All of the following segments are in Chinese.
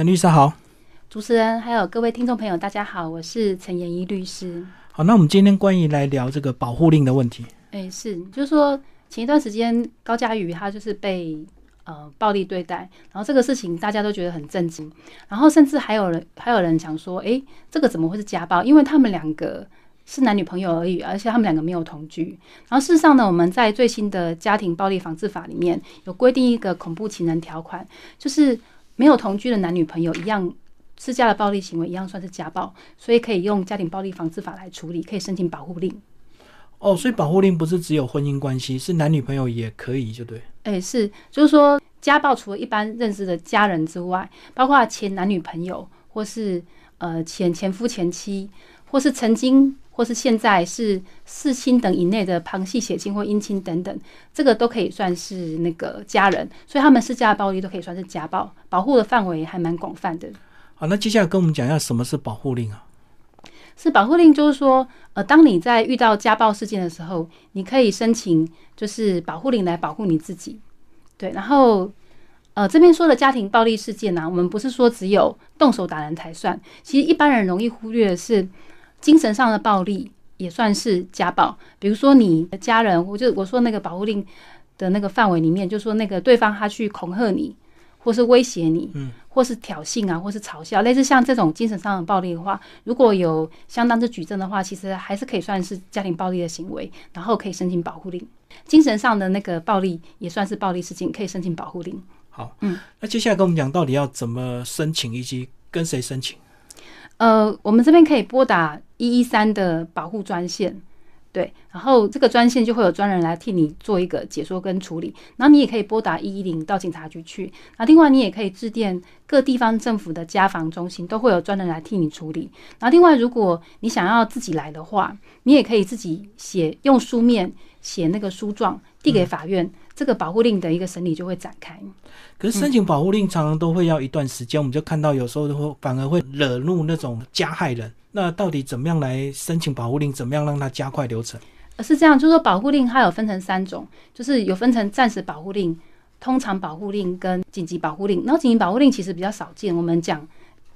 陈律师好，主持人还有各位听众朋友，大家好，我是陈延一律师。好，那我们今天关于来聊这个保护令的问题。哎，是，就是说前一段时间高佳瑜他就是被呃暴力对待，然后这个事情大家都觉得很震惊，然后甚至还有人还有人讲说，哎，这个怎么会是家暴？因为他们两个是男女朋友而已，而且他们两个没有同居。然后事实上呢，我们在最新的家庭暴力防治法里面有规定一个恐怖情人条款，就是没有同居的男女朋友一样施加的暴力行为一样算是家暴，所以可以用家庭暴力防治法来处理，可以申请保护令。哦，所以保护令不是只有婚姻关系，是男女朋友也可以，就对。哎，是，就是说家暴除了一般认识的家人之外，包括前男女朋友，或是呃前前夫前妻，或是曾经或是现在是四亲等以内的旁系血亲或姻亲等等，这个都可以算是那个家人，所以他们施加的暴力都可以算是家暴，保护的范围还蛮广泛的。好，那接下来跟我们讲一下什么是保护令啊？是保护令，就是说，呃，当你在遇到家暴事件的时候，你可以申请就是保护令来保护你自己。对，然后，呃，这边说的家庭暴力事件呢，我们不是说只有动手打人才算，其实一般人容易忽略的是精神上的暴力也算是家暴。比如说你的家人，我就我说那个保护令的那个范围里面，就说那个对方他去恐吓你。或是威胁你，嗯，或是挑衅啊，或是嘲笑，类似像这种精神上的暴力的话，如果有相当之举证的话，其实还是可以算是家庭暴力的行为，然后可以申请保护令。精神上的那个暴力也算是暴力事情，可以申请保护令。好，嗯，那接下来跟我们讲到底要怎么申请，以及跟谁申请？呃，我们这边可以拨打一一三的保护专线。对，然后这个专线就会有专人来替你做一个解说跟处理，然后你也可以拨打一一零到警察局去。那另外你也可以致电各地方政府的家防中心，都会有专人来替你处理。然后另外如果你想要自己来的话，你也可以自己写用书面写那个书状递给法院，这个保护令的一个审理就会展开。可是申请保护令常常都会要一段时间，我们就看到有时候会反而会惹怒那种加害人。那到底怎么样来申请保护令？怎么样让它加快流程？呃，是这样，就是说保护令它有分成三种，就是有分成暂时保护令、通常保护令跟紧急保护令。然后紧急保护令其实比较少见。我们讲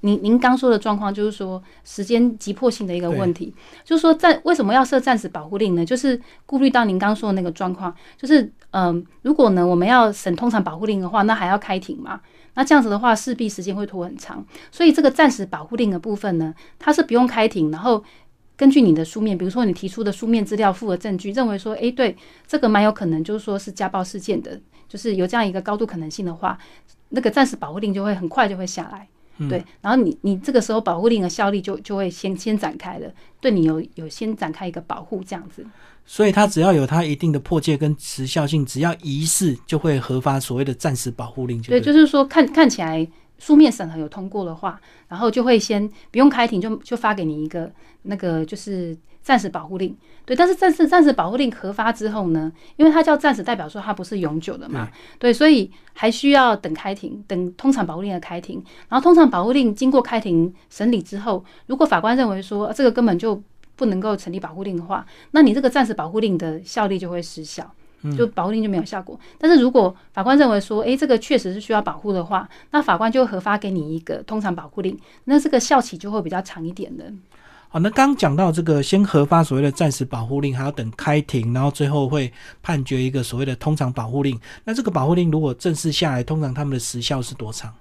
您您刚说的状况，就是说时间急迫性的一个问题，就是说在为什么要设暂时保护令呢？就是顾虑到您刚说的那个状况，就是嗯，如果呢我们要审通常保护令的话，那还要开庭嘛？那这样子的话，势必时间会拖很长，所以这个暂时保护令的部分呢，它是不用开庭，然后根据你的书面，比如说你提出的书面资料、附的证据，认为说，诶，对，这个蛮有可能，就是说是家暴事件的，就是有这样一个高度可能性的话，那个暂时保护令就会很快就会下来。对，然后你你这个时候保护令的效力就就会先先展开了，对你有有先展开一个保护这样子。所以它只要有它一定的破戒跟时效性，只要疑似就会核发所谓的暂时保护令。对，就是说看看起来书面审核有通过的话，然后就会先不用开庭就就发给你一个那个就是。暂时保护令，对，但是暂时暂时保护令核发之后呢，因为它叫暂时，代表说它不是永久的嘛，对，所以还需要等开庭，等通常保护令的开庭，然后通常保护令经过开庭审理之后，如果法官认为说这个根本就不能够成立保护令的话，那你这个暂时保护令的效力就会失效，就保护令就没有效果。但是如果法官认为说，诶，这个确实是需要保护的话，那法官就核发给你一个通常保护令，那这个效期就会比较长一点的。好，那刚讲到这个，先核发所谓的暂时保护令，还要等开庭，然后最后会判决一个所谓的通常保护令。那这个保护令如果正式下来，通常他们的时效是多长？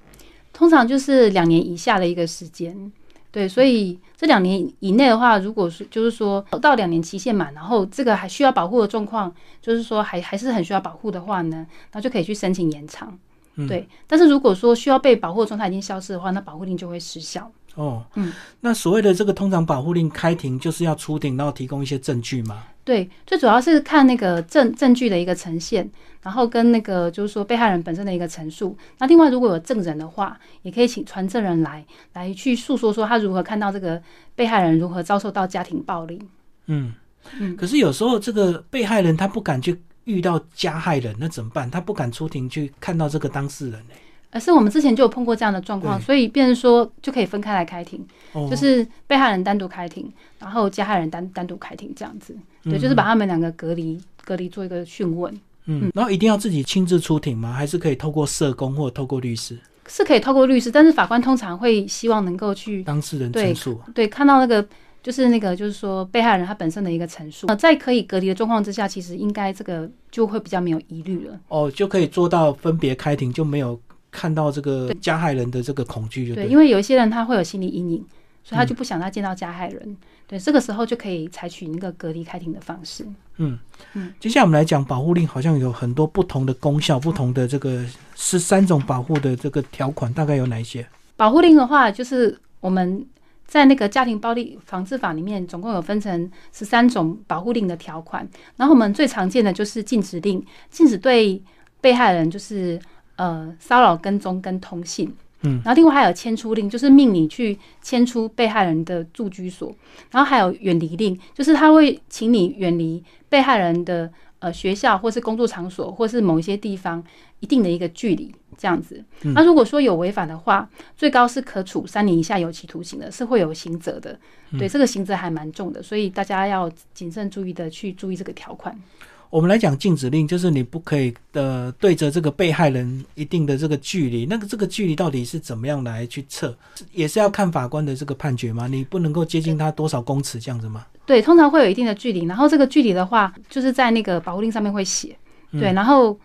通常就是两年以下的一个时间。对，所以这两年以内的话，如果是就是说到两年期限满，然后这个还需要保护的状况，就是说还还是很需要保护的话呢，那就可以去申请延长。对，但是如果说需要被保护的状态已经消失的话，那保护令就会失效。哦，嗯，那所谓的这个通常保护令开庭，就是要出庭，然后提供一些证据吗？对，最主要是看那个证证据的一个呈现，然后跟那个就是说被害人本身的一个陈述。那另外如果有证人的话，也可以请传证人来来去诉说说他如何看到这个被害人如何遭受到家庭暴力。嗯嗯，可是有时候这个被害人他不敢去遇到加害人，那怎么办？他不敢出庭去看到这个当事人呢？而是我们之前就有碰过这样的状况，所以变成说就可以分开来开庭，就是被害人单独开庭，然后加害人单单独开庭这样子，对，就是把他们两个隔离隔离做一个讯问。嗯，然后一定要自己亲自出庭吗？还是可以透过社工或透过律师？是可以透过律师，但是法官通常会希望能够去当事人对陈述，对看到那个就是那个就是说被害人他本身的一个陈述，呃在可以隔离的状况之下，其实应该这个就会比较没有疑虑了。哦，就可以做到分别开庭，就没有看到这个加害人的这个恐惧，就对，因为有一些人他会有心理阴影，所以他就不想再见到加害人。对，这个时候就可以采取那个隔离开庭的方式。嗯嗯，接下来我们来讲保护令，好像有很多不同的功效，不同的这个十三种保护的这个条款，大概有哪一些？保护令的话，就是我们在那个家庭暴力防治法里面，总共有分成十三种保护令的条款。然后我们最常见的就是禁止令，禁止对被害人就是呃骚扰、跟踪跟通信。嗯，然后另外还有迁出令，就是命你去迁出被害人的住居所。然后还有远离令，就是他会请你远离被害人的呃学校或是工作场所，或是某一些地方一定的一个距离这样子。那如果说有违反的话，最高是可处三年以下有期徒刑的，是会有刑责的。对，这个刑责还蛮重的，所以大家要谨慎注意的去注意这个条款。我们来讲禁止令，就是你不可以呃对着这个被害人一定的这个距离，那个这个距离到底是怎么样来去测，也是要看法官的这个判决吗？你不能够接近他多少公尺这样子吗？对，通常会有一定的距离，然后这个距离的话，就是在那个保护令上面会写。对，然后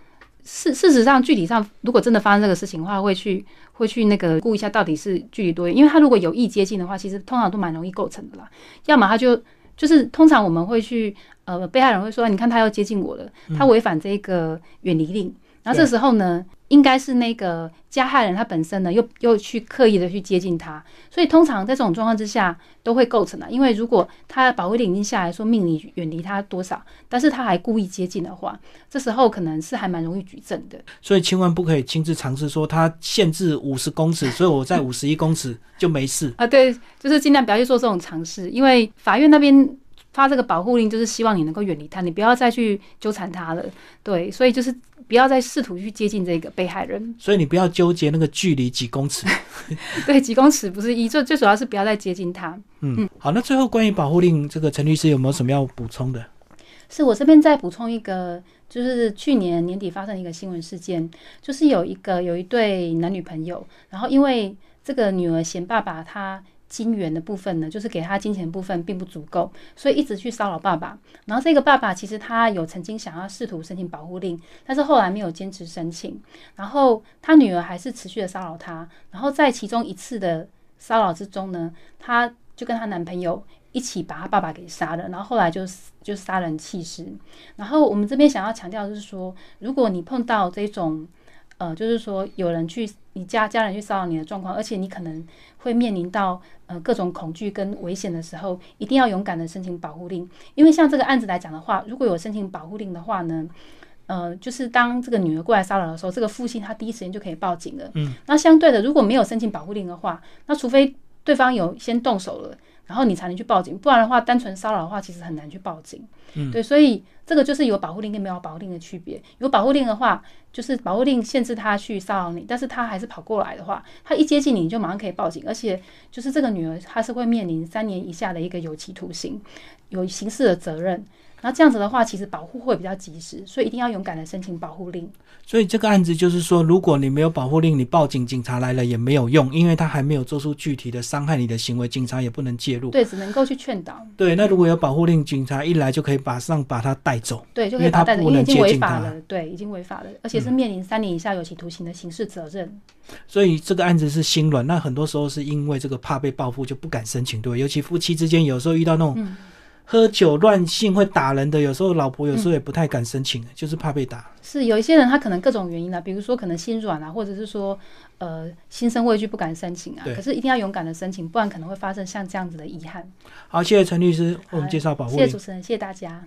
事事实上，具体上如果真的发生这个事情的话，会去会去那个估一下到底是距离多远，因为他如果有意接近的话，其实通常都蛮容易构成的啦。要么他就就是通常我们会去呃，被害人会说，你看他要接近我了，他违反这个远离令，然后这时候呢，应该是那个加害人他本身呢又又去刻意的去接近他，所以通常在这种状况之下都会构成的。因为如果他保护令已经下来说命你远离他多少，但是他还故意接近的话，这时候可能是还蛮容易举证的。所以千万不可以亲自尝试说他限制五十公尺，所以我在 五十一公尺就没事。啊，对，就是尽量不要去做这种尝试，因为法院那边发这个保护令，就是希望你能够远离他，你不要再去纠缠他了。对，所以就是不要再试图去接近这个被害人。所以你不要纠结那个距离几公尺。对，几公尺不是一，最最主要是不要再接近他。嗯，好，那最后关于保护令，这个陈律师有没有什么要补充的？是我这边再补充一个，就是去年年底发生的一个新闻事件，就是有一个有一对男女朋友，然后因为这个女儿嫌爸爸他金元的部分呢，就是给他金钱部分并不足够，所以一直去骚扰爸爸。然后这个爸爸其实他有曾经想要试图申请保护令，但是后来没有坚持申请。然后他女儿还是持续的骚扰他。然后在其中一次的骚扰之中呢，她就跟她男朋友一起把他爸爸给杀了。然后后来就就杀人弃尸。然后我们这边想要强调的是说，如果你碰到这种呃，就是说有人去你家家人去骚扰你的状况，而且你可能会面临到呃各种恐惧跟危险的时候，一定要勇敢的申请保护令。因为像这个案子来讲的话，如果有申请保护令的话呢，呃，就是当这个女儿过来骚扰的时候，这个父亲他第一时间就可以报警了。嗯，那相对的，如果没有申请保护令的话，那除非对方有先动手了，然后你才能去报警，不然的话，单纯骚扰的话，其实很难去报警。嗯，对，所以这个就是有保护令跟没有保护令的区别。有保护令的话，就是保护令限制他去骚扰你，但是他还是跑过来的话，他一接近你，你就马上可以报警，而且就是这个女儿她是会面临三年以下的一个有期徒刑，有刑事的责任。那这样子的话，其实保护会比较及时，所以一定要勇敢的申请保护令。所以这个案子就是说，如果你没有保护令，你报警，警察来了也没有用，因为他还没有做出具体的伤害你的行为，警察也不能介入。对，只能够去劝导。对，那如果有保护令，警察一来就可以马上把他带走。对，就可以把他带走，因为已经违法了。对，已经违法了，而且是面临三年以下有期徒刑的刑事责任。所以这个案子是心软，那很多时候是因为这个怕被报复就不敢申请，对，尤其夫妻之间有时候遇到那种嗯喝酒乱性会打人的，有时候老婆有时候也不太敢申请，就是怕被打。是有一些人他可能各种原因啊，比如说可能心软啊，或者是说呃心生畏惧不敢申请啊。可是一定要勇敢的申请，不然可能会发生像这样子的遗憾。好，谢谢陈律师为我们介绍保护令谢谢主。持人，谢谢大家。